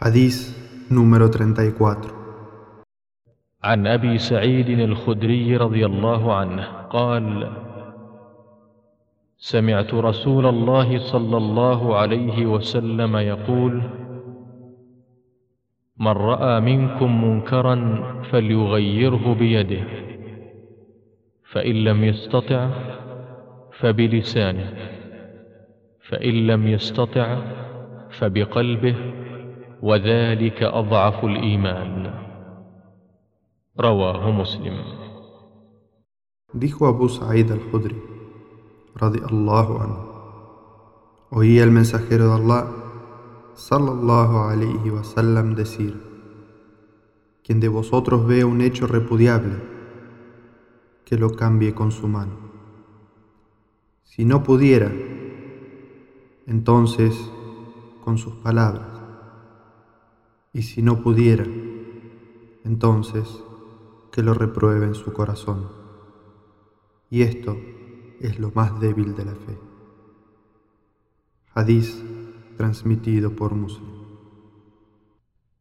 Hadís número 34 عن أبي سعيد الخدري رضي الله عنه قال سمعت رسول الله صلى الله عليه وسلم يقول من رأى منكم منكرا فليغيره بيده فإن لم يستطع فبلسانه فإن لم يستطع فبقلبه وذلك اضعف الايمان رواه مسلم Dijo Abu Sa'id al-Khudri, radiallahu anhu, oí al mensajero de Allah, sallallahu alayhi wasallam, decir, quien de vosotros vea un hecho repudiable, que lo cambie con su mano. Si no pudiera, entonces con sus palabras. Y si no pudiera, entonces que lo repruebe en su corazón. Y esto es lo más débil de la fe. Hadís transmitido por Muslim.